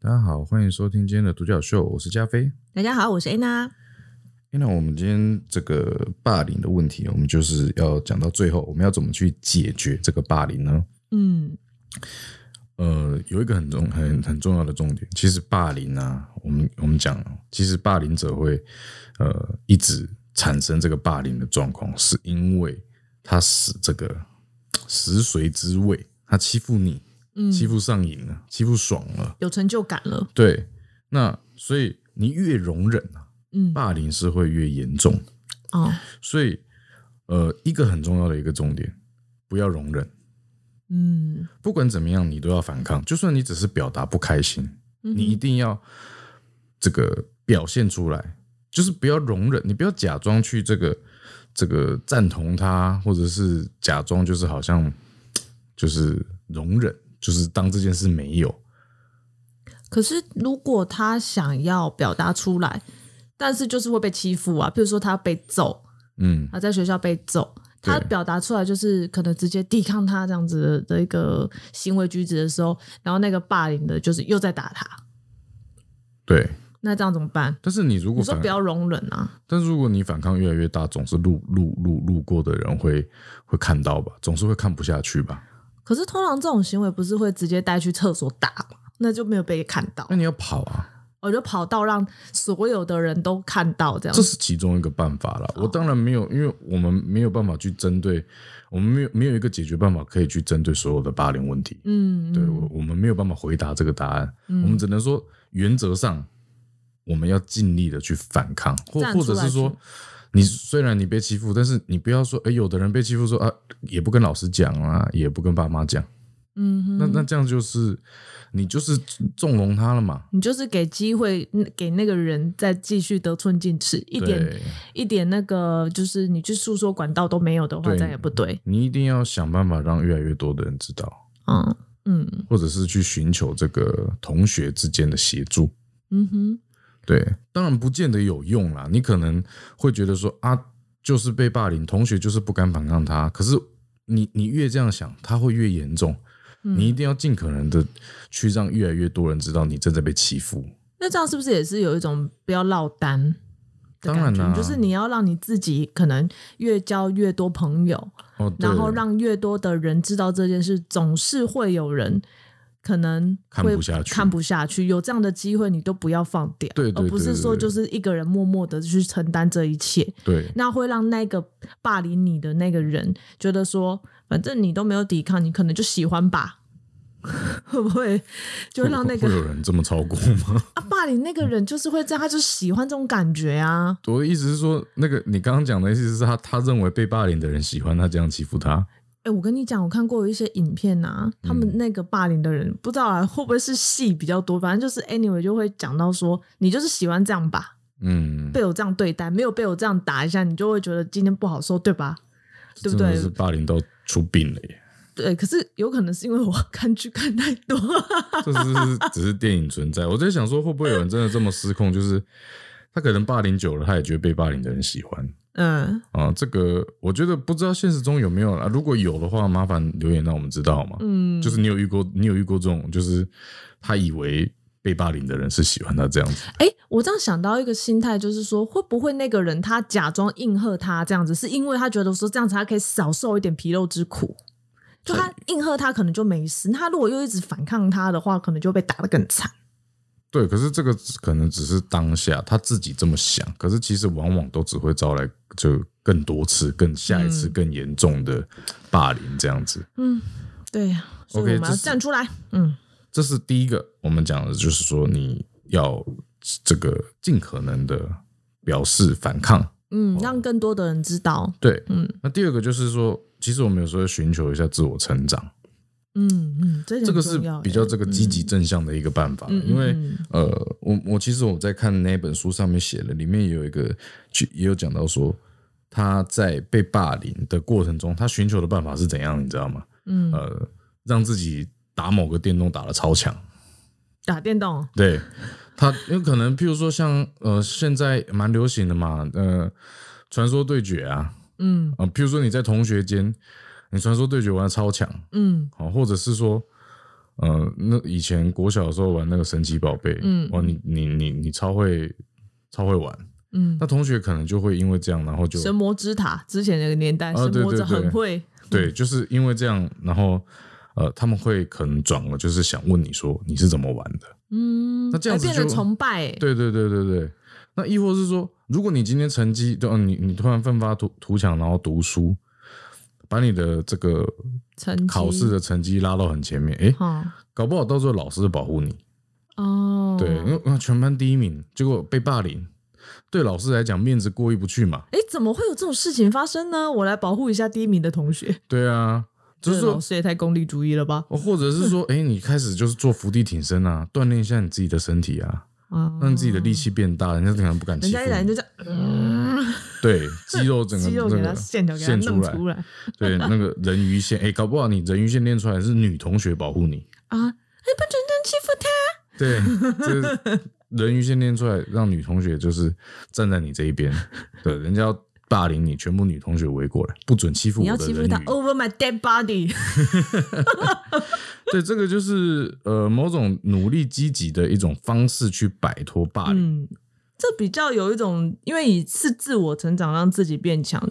大家好，欢迎收听今天的独角秀，我是加菲。大家好，我是 Anna。那我们今天这个霸凌的问题，我们就是要讲到最后，我们要怎么去解决这个霸凌呢？嗯呃，有一个很重很很重要的重点，其实霸凌啊，我们我们讲，其实霸凌者会呃一直产生这个霸凌的状况，是因为他使这个食髓知味，他欺负你，嗯，欺负上瘾了，欺负爽了，有成就感了。对，那所以你越容忍啊，嗯霸凌是会越严重。哦，所以，呃，一个很重要的一个重点，不要容忍。嗯不管怎么样，你都要反抗。就算你只是表达不开心，你一定要这个表现出来，就是不要容忍，你不要假装去这个这个赞同他，或者是假装就是好像就是容忍，就是当这件事没有。可是如果他想要表达出来，但是就是会被欺负啊，比如说他被揍，嗯，他在学校被揍，他表达出来就是可能直接抵抗他这样子的的一个行为举止的时候，然后那个霸凌的就是又在打他，对。那这样怎么办？但是你如果你说不，要容忍啊，但是如果你反抗越来越大，总是路路路路过的人会会看到吧，总是会看不下去吧。可是通常这种行为不是会直接带去厕所打吗？那就没有被看到那，你要跑啊，我就跑到让所有的人都看到这样这。是其中一个办法啦。我当然没有，因为我们没有办法去针对，我们没有没有一个解决办法可以去针对所有的霸凌问题。嗯，对，嗯我我们没有办法回答这个答案，我们只能说原则上我们要尽力的去反抗，或或者是说。你虽然你被欺负，但是你不要说，哎，有的人被欺负说啊，也不跟老师讲啊，也不跟爸妈讲，嗯哼，那那这样就是你就是纵容他了嘛？你就是给机会嗯给那个人再继续得寸进尺，一点，一点那个就是你去诉说管道都没有的话，对这样也不对。你一定要想办法让越来越多的人知道。嗯嗯或者是去寻求这个同学之间的协助。嗯哼，对，当然不见得有用啦。你可能会觉得说啊，就是被霸凌，同学就是不敢反抗他。可是你你越这样想，他会越严重。嗯你一定要尽可能的去让越来越多人知道你正在被欺负。那这样是不是也是有一种不要落单？当然啦就是你要让你自己可能越交越多朋友，哦，然后让越多的人知道这件事，总是会有人可能看会不下去看不下去。有这样的机会，你都不要放掉，对对而不是说就是一个人默默的去承担这一切。对那会让那个霸凌你的那个人觉得说，反正你都没有抵抗，你可能就喜欢吧。会不会就让那个会有人这么超过吗？啊霸凌那个人就是会这样，他就喜欢这种感觉啊？我的意思是说，那个你刚刚讲的意思是他他认为被霸凌的人喜欢他这样欺负他。哎、我跟你讲，我看过有一些影片啊，他们那个霸凌的人，不知道啊会不会是戏比较多，反正就是 anyway 就会讲到说，你就是喜欢这样吧，嗯，被我这样对待，没有被我这样打一下，你就会觉得今天不好受，对吧？对不对是霸凌到出病了耶。对，可是有可能是因为我 看剧看太多，这是只是电影存在。我在想说，会不会有人真的这么失控？就是他可能霸凌久了，他也觉得被霸凌的人喜欢嗯啊。这个我觉得不知道现实中有没有啦。如果有的话，麻烦留言让我们知道嘛？嗯，就是你有遇过，你有遇过这种，就是他以为被霸凌的人是喜欢他这样子。哎，我这样想到一个心态，就是说，会不会那个人他假装应和他这样子，是因为他觉得说这样子他可以少受一点皮肉之苦？就他应和他可能就没事，那他如果又一直反抗他的话，可能就被打得更惨。对，可是这个可能只是当下他自己这么想，可是其实往往都只会招来就更多次、更下一次更严重的霸凌这样子。嗯，对呀，OK，我们要站出来。嗯这是第一个，我们讲的就是说你要这个尽可能的表示反抗。嗯，让更多的人知道。对，嗯那第二个就是说，其实我们有时候寻求一下自我成长，嗯嗯，这这个是比较这个积极正向的一个办法。因为嗯呃，我我其实我在看那本书上面写了，里面也有一个去也有讲到说，他在被霸凌的过程中，他寻求的办法是怎样，你知道吗？嗯，呃，让自己打某个电动打的超强。打电动，对他有可能，譬如说像呃，现在蛮流行的嘛，呃，传说对决啊，嗯啊，譬如说你在同学间，你传说对决玩的超强，嗯。好，或者是说，呃，那以前国小的时候玩那个神奇宝贝，嗯哇，你你你你超会超会玩，嗯，那同学可能就会因为这样，然后就神魔之塔之前那个年代，啊神魔者对对对很会，对，就是因为这样，然后呃，他们会可能转了，就是想问你说你是怎么玩的，嗯，那这样子就崇拜、欸，对对对对对。那亦或是说，如果你今天成绩，就嗯你你突然奋发图图强，然后读书，把你的这个成考试的成绩拉到很前面，诶，哈搞不好到时候老师保护你，哦，对，因为呃全班第一名，结果被霸凌，对老师来讲面子过意不去嘛。哎，怎么会有这种事情发生呢？我来保护一下第一名的同学，对啊，就是说，老师也太功利主义了吧？或者是说，哎、你开始就是做伏地挺身啊，锻炼一下你自己的身体啊，啊，让你自己的力气变大，人家可能不敢欺负你。人家一来就这样，嗯对，肌肉整个 肌肉线条给他现出来，弄出来。对，那个人鱼线，哎、搞不好你人鱼线练出来是女同学保护你，啊，你，不准这样欺负她，对，就是人鱼线练出来，让女同学就是站在你这一边，对，人家要霸凌你，全部女同学围过来，不准欺负你我要欺负他 over my dead body，对，这个就是呃某种努力积极的一种方式去摆脱霸凌。嗯，这比较有一种，因为你是自我成长让自己变强，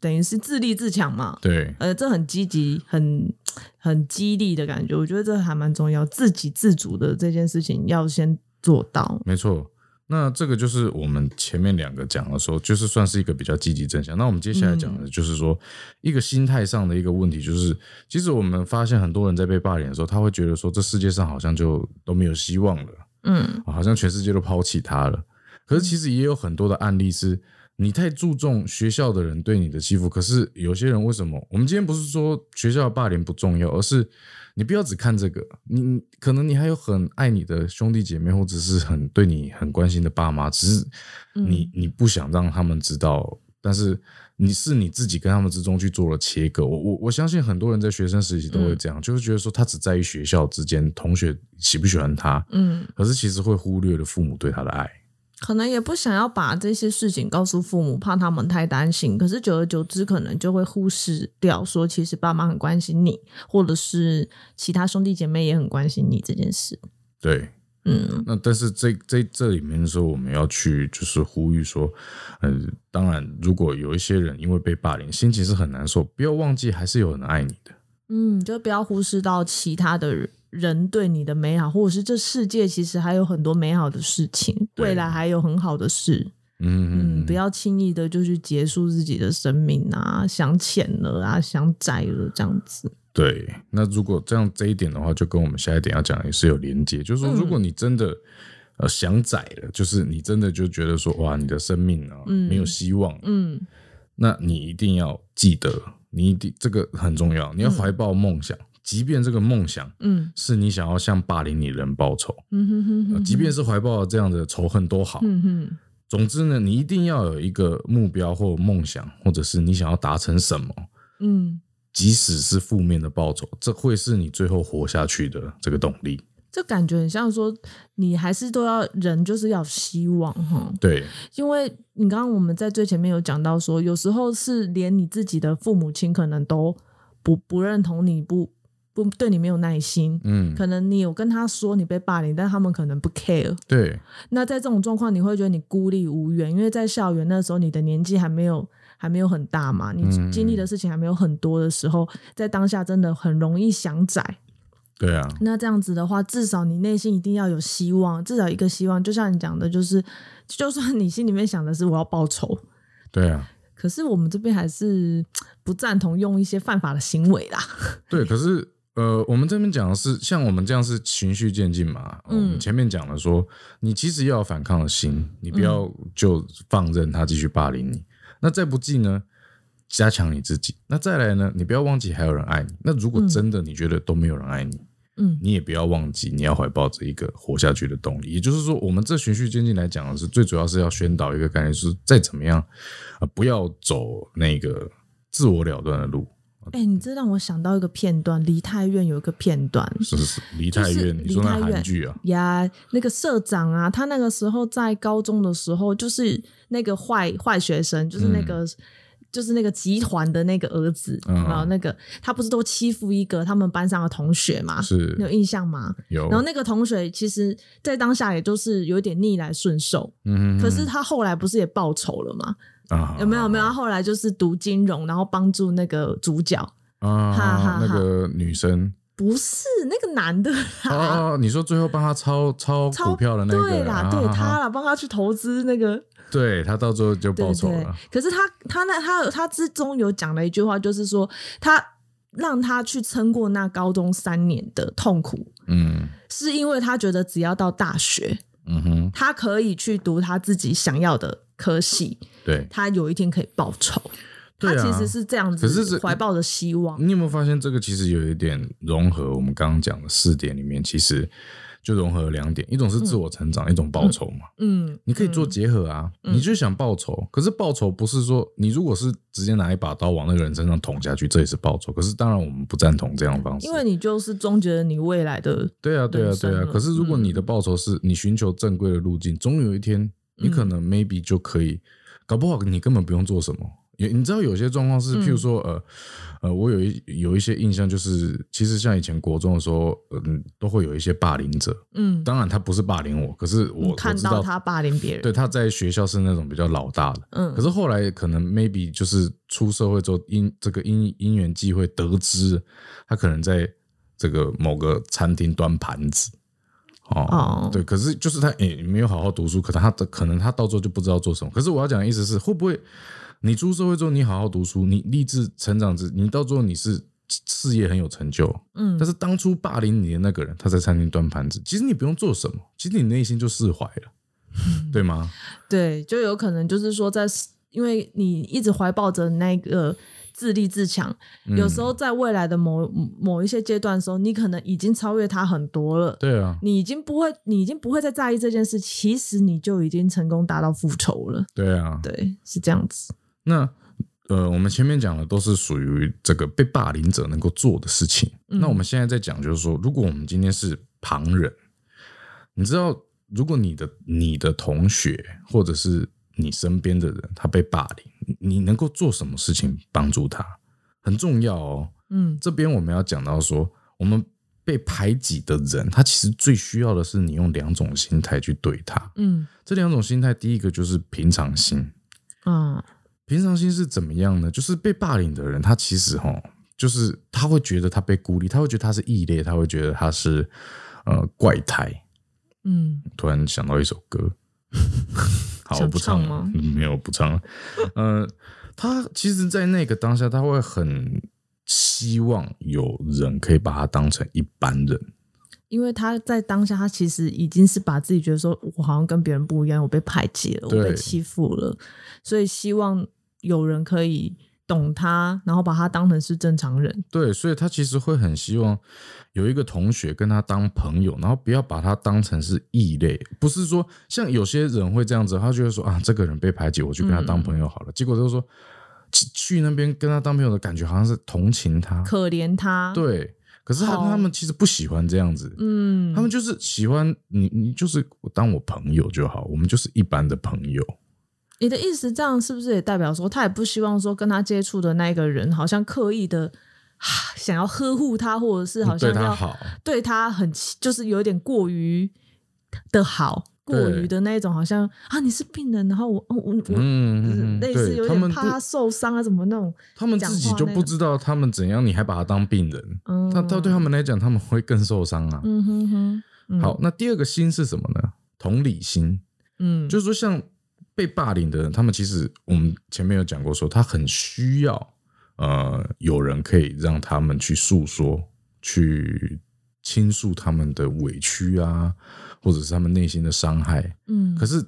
等于是自立自强嘛。对，呃，这很积极、很很激励的感觉，我觉得这还蛮重要。自给自足的这件事情要先做到。没错。那这个就是我们前面两个讲的时候，就是算是一个比较积极正向。那我们接下来讲的就是说，一个心态上的一个问题，就是其实我们发现很多人在被霸凌的时候，他会觉得说，这世界上好像就都没有希望了，嗯好像全世界都抛弃他了。可是其实也有很多的案例是，你太注重学校的人对你的欺负，可是有些人为什么？我们今天不是说学校的霸凌不重要，而是你不要只看这个，你你可能你还有很爱你的兄弟姐妹，或者是很对你很关心的爸妈，只是你你不想让他们知道，但是你是你自己跟他们之中去做了切割。我我我相信很多人在学生时期都会这样，就是觉得说他只在于学校之间同学喜不喜欢他，嗯，可是其实会忽略了父母对他的爱。可能也不想要把这些事情告诉父母，怕他们太担心。可是久而久之，可能就会忽视掉说，其实爸妈很关心你，或者是其他兄弟姐妹也很关心你这件事。对，嗯那但是这这这里面的时候，我们要去就是呼吁说，呃，当然，如果有一些人因为被霸凌，心情是很难受，不要忘记还是有人爱你的。嗯，就不要忽视到其他的人对你的美好，或者是这世界其实还有很多美好的事情，未来还有很好的事。嗯嗯，不要轻易的就去结束自己的生命啊，想浅了啊，想窄了这样子。对。那如果这样这一点的话，就跟我们下一点要讲的也是有连接，就是说，如果你真的、呃想窄了，就是你真的就觉得说，哇，你的生命啊、没有希望，嗯。那你一定要记得，你一定这个很重要，你要怀抱梦想，即便这个梦想嗯。是你想要向霸凌你的人报仇，嗯哼哼即便是怀抱这样的仇恨都好。嗯哼，总之呢，你一定要有一个目标或梦想，或者是你想要达成什么，嗯，即使是负面的报酬，这会是你最后活下去的这个动力。这感觉很像说，你还是都要人就是要有希望哈，对，因为你刚刚我们在最前面有讲到说，有时候是连你自己的父母亲可能都不不认同你，不不对你没有耐心。嗯，可能你有跟他说你被霸凌，但他们可能不 care。对，那在这种状况，你会觉得你孤立无援，因为在校园那时候，你的年纪还没有还没有很大嘛，你嗯经历的事情还没有很多的时候，在当下真的很容易想窄。对啊，那这样子的话，至少你内心一定要有希望，至少一个希望。就像你讲的，就是就算你心里面想的是我要报仇，对啊，可是我们这边还是不赞同用一些犯法的行为啦。对。可是呃，我们这边讲的是，像我们这样是循序渐进嘛。嗯我们前面讲了说，你其实要有反抗的心，你不要就放任他继续霸凌你。那再不济呢？加强你自己。那再来呢？你不要忘记还有人爱你。那如果真的你觉得都没有人爱你，嗯你也不要忘记你要怀抱着一个活下去的动力。也就是说，我们这循序渐进来讲的是，最主要是要宣导一个概念，就是再怎么样，呃，不要走那个自我了断的路。哎、你这让我想到一个片段，梨泰院有一个片段，是是是，梨泰就是院，你说那梨泰院韩剧啊？呀，那个社长啊，他那个时候在高中的时候，就是那个坏坏学生，就是那个、就是那个集团的那个儿子，嗯然后那个他不是都欺负一个他们班上的同学嘛？是你有印象吗？有，然后那个同学其实，在当下也就是有点逆来顺受，嗯哼可是他后来不是也报仇了吗？啊，有没有？没有？他后来就是读金融，然后帮助那个主角，啊？哈哈那个女生不是那个男的啦。哦哦，哦你说最后帮他抄抄超股票的那个对啦，对他啦，帮他去投资那个，对他到最后就报仇了。。可是他他那他他之中有讲了一句话，就是说他让他去撑过那高中三年的痛苦，嗯是因为他觉得只要到大学，嗯哼，他可以去读他自己想要的科系，对。他有一天可以报仇。他其实是这样子可是怀抱着希望。你有没有发现这个其实有一点融合我们刚刚讲的四点里面，其实就融合了两点，一种是自我成长，一种报仇嘛。嗯，你可以做结合啊，你就想报仇，可是报仇不是说你如果是直接拿一把刀往那个人身上捅下去，这也是报仇。可是当然我们不赞同这样的方式，因为你就是终结了你未来的，对啊，对啊，对啊。可是如果你的报仇是你寻求正规的路径，总有一天你可能 maybe 就可以，搞不好你根本不用做什么。也你知道有些状况是，譬如说，呃呃，我有一有一些印象，就是其实像以前国中的时候，嗯，都会有一些霸凌者。嗯，当然他不是霸凌我，可是我你看到他霸凌别人，对，他在学校是那种比较老大的，嗯可是后来可能 maybe 就是出社会之后，因这个因因缘际会得知，他可能在这个某个餐厅端盘子。哦，哦对，可是就是他也没有好好读书，可能他的可能他到最后就不知道做什么。可是我要讲的意思是，会不会你出社会之后，你好好读书，你立志成长之，你到最后你是事业很有成就，嗯但是当初霸凌你的那个人，他在餐厅端盘子，其实你不用做什么，其实你内心就释怀了，对吗？对，就有可能就是说在，因为你一直怀抱着那个自立自强，嗯有时候在未来的某某一些阶段的时候，你可能已经超越他很多了。对啊，你已经不会，你已经不会再在意这件事，其实你就已经成功达到复仇了。对啊，对，是这样子。那呃，我们前面讲的都是属于这个被霸凌者能够做的事情。嗯那我们现在在讲，就是说，如果我们今天是旁人，你知道，如果你的你的同学或者是你身边的人他被霸凌，你能够做什么事情帮助他，很重要哦。嗯这边我们要讲到说，我们被排挤的人，他其实最需要的是你用两种心态去对他。嗯这两种心态，第一个就是平常心。啊平常心是怎么样呢？就是被霸凌的人，他其实哈，就是他会觉得他被孤立，他会觉得他是异类，他会觉得他是呃怪胎。嗯突然想到一首歌，好，想我不唱吗，嗯没有不唱了。呃，他其实，在那个当下，他会很希望有人可以把他当成一般人。因为他在当下，他其实已经是把自己觉得说，我好像跟别人不一样，我被排挤了，我被欺负了，所以希望有人可以懂他，然后把他当成是正常人。对，所以他其实会很希望有一个同学跟他当朋友，然后不要把他当成是异类，不是说像有些人会这样子，他就会说啊，这个人被排挤，我去跟他当朋友好了。结果就说去去那边跟他当朋友的感觉好像是同情他，可怜他，，对。可是他好他们其实不喜欢这样子，嗯，他们就是喜欢你，你就是当我朋友就好，我们就是一般的朋友。你的意思这样是不是也代表说，他也不希望说跟他接触的那个人好像刻意的想要呵护他，或者是好像要对他好，对他很就是有点过于的好，过于的那一种，好像啊你是病人，然后我我我。嗯嗯嗯，类似有点怕他受伤啊，怎么那种？他们自己就不知道他们怎样，你还把他当病人，嗯，他他对他们来讲，他们会更受伤啊。嗯哼哼，嗯好，那第二个心是什么呢？同理心，嗯，就是说像被霸凌的人，他们其实我们前面有讲过说他很需要呃有人可以让他们去诉说，去倾诉他们的委屈啊，或者是他们内心的伤害。嗯，可是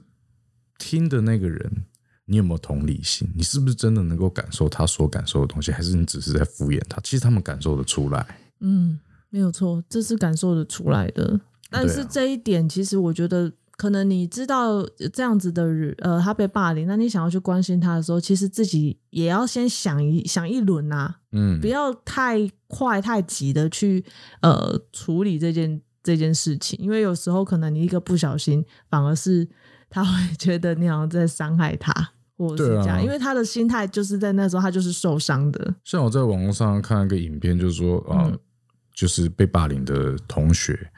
听的那个人，你有没有同理心？你是不是真的能够感受他所感受的东西，还是你只是在敷衍他？其实他们感受得出来。嗯，没有错，这是感受得出来的。但是这一点，其实我觉得可能你知道这样子的人，呃，他被霸凌，那你想要去关心他的时候，其实自己也要先想一想一轮呐、嗯。不，要太快太急的去呃处理这件这件事情，因为有时候可能你一个不小心，反而是他会觉得你好像在伤害他，或者是这样，因为他的心态就是在那时候他就是受伤的，像我在网络上看一个影片，就是说啊、嗯。就是被霸凌的同学，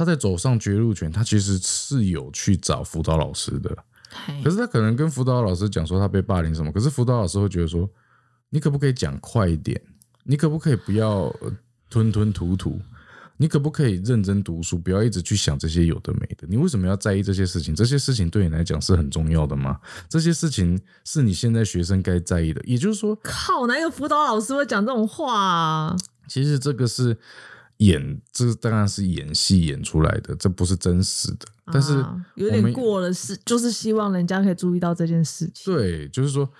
他在走上绝路前，他其实是有去找辅导老师的，可是他可能跟辅导老师讲说他被霸凌什么，可是辅导老师会觉得说，你可不可以讲快一点？你可不可以不要呃吞吞吐吐？你可不可以认真读书，不要一直去想这些有的没的？你为什么要在意这些事情？这些事情对你来讲是很重要的吗？这些事情是你现在学生该在意的。也就是说，靠，哪有辅导老师会讲这种话啊？其实这个是演，这当然是演戏演出来的，这不是真实的。但是啊有点过了，是就是希望人家可以注意到这件事情。对，就是说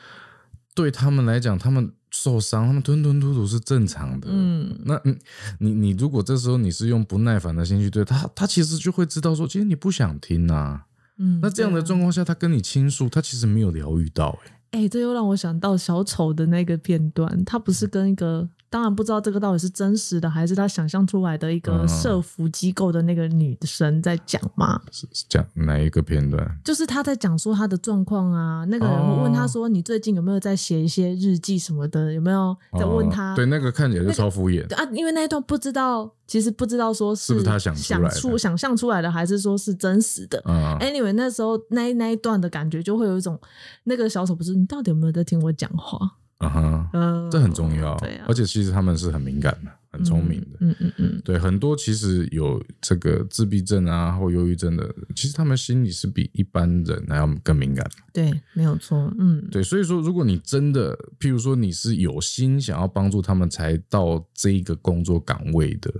对他们来讲，他们受伤，他们吞吞吐吐是正常的。嗯，那你你你如果这时候你是用不耐烦的心去对他，他其实就会知道说，其实你不想听啊。嗯，那这样的状况下，他跟你倾诉，他其实没有疗愈到、欸，哎、这又让我想到小丑的那个片段，他不是跟一个，当然不知道这个到底是真实的还是他想象出来的一个嗯社服机构的那个女生在讲嘛，是是讲哪一个片段？就是他在讲说他的状况啊，那个人会问他说：“你最近有没有在写一些日记什么的？有没有在问他？”哦对，那个看起来就超敷衍。对啊，因为那一段不知道，其实不知道说是是不是他想出来的出想象出来的，还是说是真实的。嗯，Anyway，那时候那那一段的感觉就会有一种，那个小丑不是你到底有没有在听我讲话？嗯哼，嗯，这很重要。对啊而且其实他们是很敏感的，很聪明的。嗯嗯嗯，对，很多其实有这个自闭症啊或忧郁症的，其实他们心里是比一般人还要更敏感。对，没有错。嗯，对，所以说，如果你真的，譬如说你是有心想要帮助他们才到这一个工作岗位的，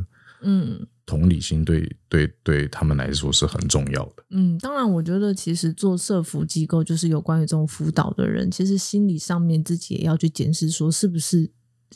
嗯。同理心对对对他们来说是很重要的。嗯，当然，我觉得其实做社服机构，就是有关于这种辅导的人，其实心理上面自己也要去检视，说是不是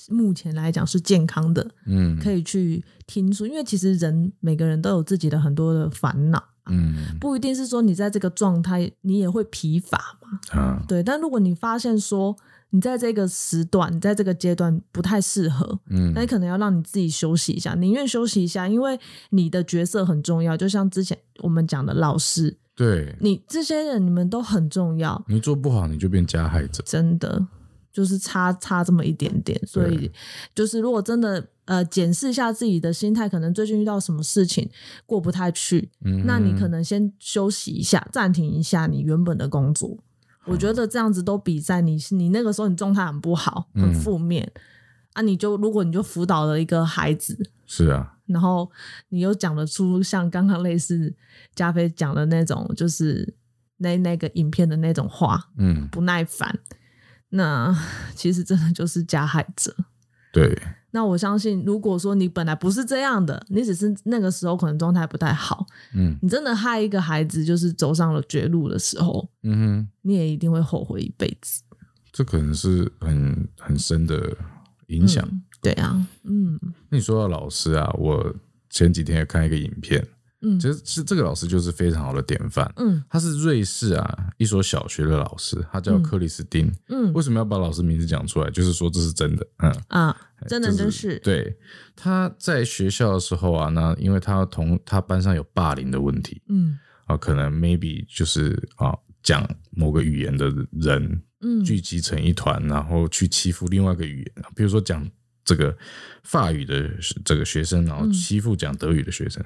目前来讲是健康的，嗯。可以去听说，因为其实人每个人都有自己的很多的烦恼，嗯。不一定是说你在这个状态你也会疲乏嘛，啊。对。但如果你发现说你在这个时段，你在这个阶段不太适合，嗯那你可能要让你自己休息一下，宁愿休息一下，因为你的角色很重要。就像之前我们讲的老师，对你这些人你们都很重要，你做不好，你就变加害者。真的就是差差这么一点点。所以就是如果真的呃检视一下自己的心态，可能最近遇到什么事情过不太去，嗯那你可能先休息一下，暂停一下你原本的工作。我觉得这样子都比在你你那个时候你状态很不好、很嗯负面、啊，你就如果你就辅导了一个孩子，是啊，然后你又讲得出像刚刚类似加菲讲的那种，就是那那个影片的那种话，嗯，不耐烦，那其实真的就是加害者。对，那我相信，如果说你本来不是这样的，你只是那个时候可能状态不太好，嗯你真的害一个孩子就是走上了绝路的时候，嗯哼，你也一定会后悔一辈子。这可能是很很深的影响。嗯对啊，嗯那你说到老师啊，我前几天也看一个影片，嗯。其实是这个老师就是非常好的典范。嗯。他是瑞士啊一所小学的老师，他叫克里斯汀。嗯。为什么要把老师名字讲出来？就是说这是真的，嗯，啊，真的就真是，对。他在学校的时候啊，那因为他同他班上有霸凌的问题。嗯。啊，可能 maybe 就是啊讲某个语言的人嗯。聚集成一团，然后去欺负另外一个语言，比如说讲这个法语的这个学生，然后欺负讲德语的学生，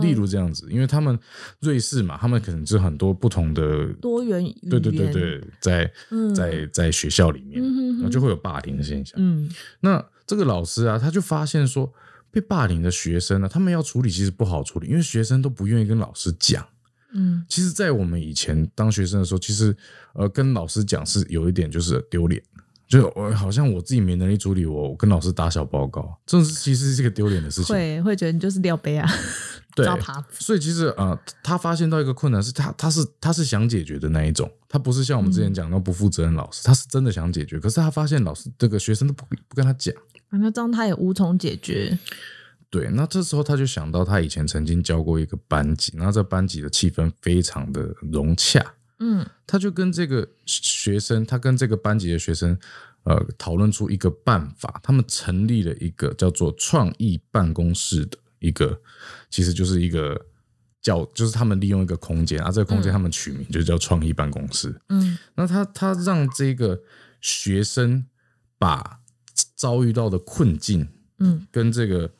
例如这样子，因为他们瑞士嘛，他们可能是很多不同的，多元语言，对对对对，在嗯。在在学校里面，然后就会有霸凌的现象。嗯。那这个老师啊，他就发现说，被霸凌的学生呢、他们要处理其实不好处理，因为学生都不愿意跟老师讲。嗯。其实，在我们以前当学生的时候，其实呃，跟老师讲是有一点就是丢脸，就我好像我自己没能力处理我，我跟老师打小报告，这种是其实是一个丢脸的事情。会会觉得你就是廖杯啊，对所以其实啊、呃他发现到一个困难是他他是他是想解决的那一种，他不是像我们之前讲到不负责任老师，他是真的想解决，可是他发现老师这个学生都不不跟他讲。啊那这样他也无从解决。对，那这时候他就想到他以前曾经教过一个班级，然后这班级的气氛非常的融洽，嗯他就跟这个学生，他跟这个班级的学生，呃，讨论出一个办法，他们成立了一个叫做创意办公室的一个，其实就是一个叫，就是他们利用一个空间，啊，这个空间他们取名就叫创意办公室。嗯那他他让这个学生把遭遇到的困境嗯跟这个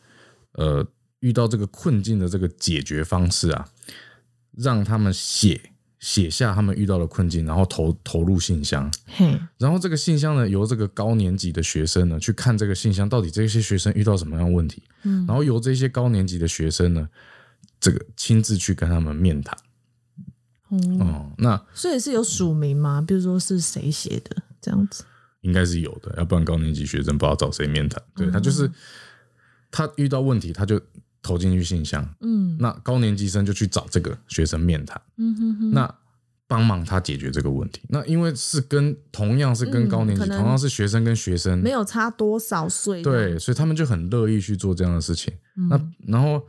呃遇到这个困境的这个解决方式啊，让他们写写下他们遇到的困境，然后投投入信箱，嘿，然后这个信箱呢由这个高年级的学生呢去看这个信箱到底这些学生遇到什么样的问题，嗯然后由这些高年级的学生呢这个亲自去跟他们面谈。哦，哦，那所以是有署名吗？比如说是谁写的这样子？应该是有的，要不然高年级学生不知道找谁面谈。对他就是他遇到问题，他就投进去信箱，嗯。那高年级生就去找这个学生面谈，嗯哼哼，那帮忙他解决这个问题。那因为是跟同样是跟嗯高年级，同样是学生跟学生，没有差多少岁，对，，所以他们就很乐意去做这样的事情。嗯。那然后，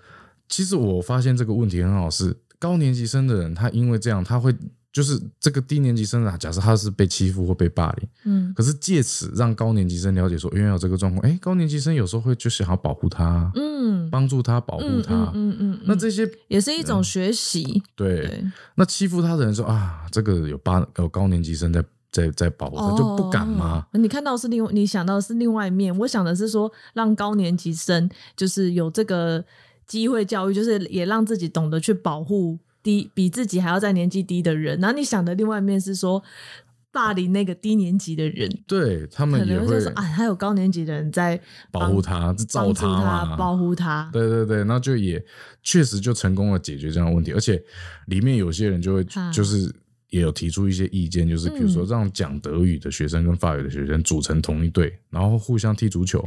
其实我发现这个问题很好，是高年级生的人，他因为这样，他会就是这个低年级生啊，假设他是被欺负或被霸凌，嗯可是借此让高年级生了解说，原来有这个状况，哎，高年级生有时候会就想要保护他，嗯，帮助他，保护嗯他。嗯嗯嗯，那这些也是一种学习，对，对，那欺负他的人说啊，这个有八有高年级生在在在保护他，就不敢吗？哦？你看到是另你想到的是另外一面，我想的是说让高年级生就是有这个机会教育，就是也让自己懂得去保护低比自己还要在年纪低的人。然后你想的另外一面是说霸凌那个低年级的人，对他们也会能就是说啊，还有高年级的人在保护他，照帮助他嘛，保护他。对对对，那就也确实就成功了解决这样的问题，而且里面有些人就会啊就是也有提出一些意见，就是比如嗯说让讲德语的学生跟法语的学生组成同一队，然后互相踢足球，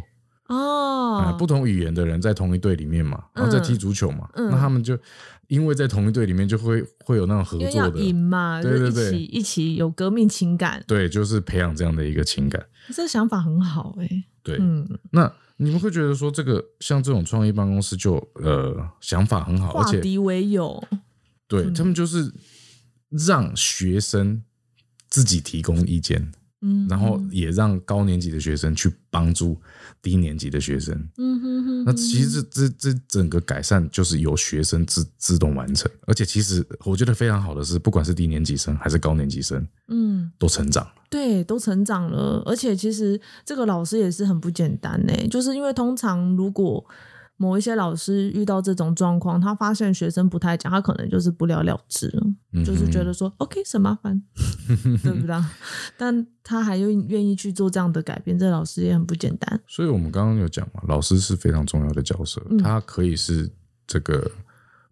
哦啊，，不同语言的人在同一队里面嘛，然后在踢足球嘛，嗯那他们就因为在同一队里面就会会有那种合作赢的，嘛，对对对。一起一起有革命情感，对，就是培养这样的一个情感，这想法很好哎、对，嗯，那你们会觉得说这个像这种创业办公室就呃想法很好，而且化敌为友，对、他们就是让学生自己提供意见，嗯，然后也让高年级的学生去帮助低年级的学生。嗯哼哼，那其实这这这整个改善就是由学生自自动完成，而且其实我觉得非常好的是，不管是低年级生还是高年级生，嗯，都成长了。对，都成长了，而且其实这个老师也是很不简单呢，就是因为通常如果某一些老师遇到这种状况，他发现学生不太讲，他可能就是不了了之了，嗯就是觉得说 OK 省麻烦，对不对？但他还愿愿意去做这样的改变，这老师也很不简单。所以我们刚刚有讲嘛，老师是非常重要的角色，嗯他可以是这个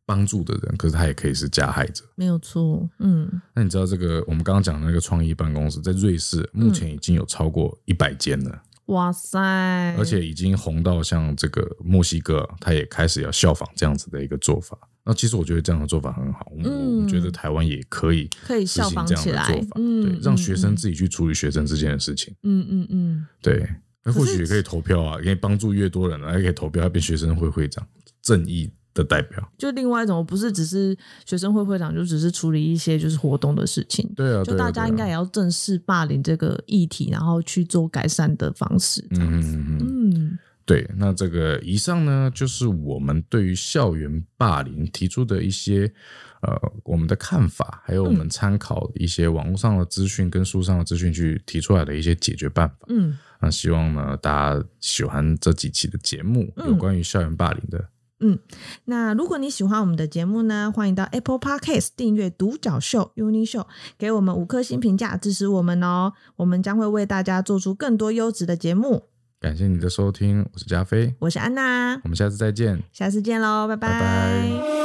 帮助的人，可是他也可以是加害者。没有错，嗯，那你知道这个我们刚刚讲的那个创意办公室，在瑞士目前已经有超过一百间了，哇塞，而且已经红到像这个墨西哥，他也开始要效仿这样子的一个做法。那其实我觉得这样的做法很好，我嗯。我觉得台湾也可以可以效仿实行这样的做法，嗯对，让嗯学生自己去处理学生之间的事情，嗯嗯嗯，对，那或许也可以投票啊，可以帮助越多人，还可以投票，要变学生会会长，正义的代表。就另外一种，不是只是学生会会长，就只是处理一些就是活动的事情。对啊，就大家应该也要正视霸凌这个议题，然后去做改善的方式。嗯嗯嗯，嗯对。那这个以上呢，就是我们对于校园霸凌提出的一些呃我们的看法，还有我嗯们参考一些网络上的资讯跟书上的资讯去提出来的一些解决办法。嗯，那希望呢，大家喜欢这几期的节目，嗯有关于校园霸凌的。那如果你喜欢我们的节目呢，欢迎到 Apple Podcast 订阅《独角秀 Uni Show》，给我们五颗星评价，支持我们哦。我们将会为大家做出更多优质的节目。感谢你的收听，我是加菲，我是安娜，我们下次再见。下次见喽，拜拜拜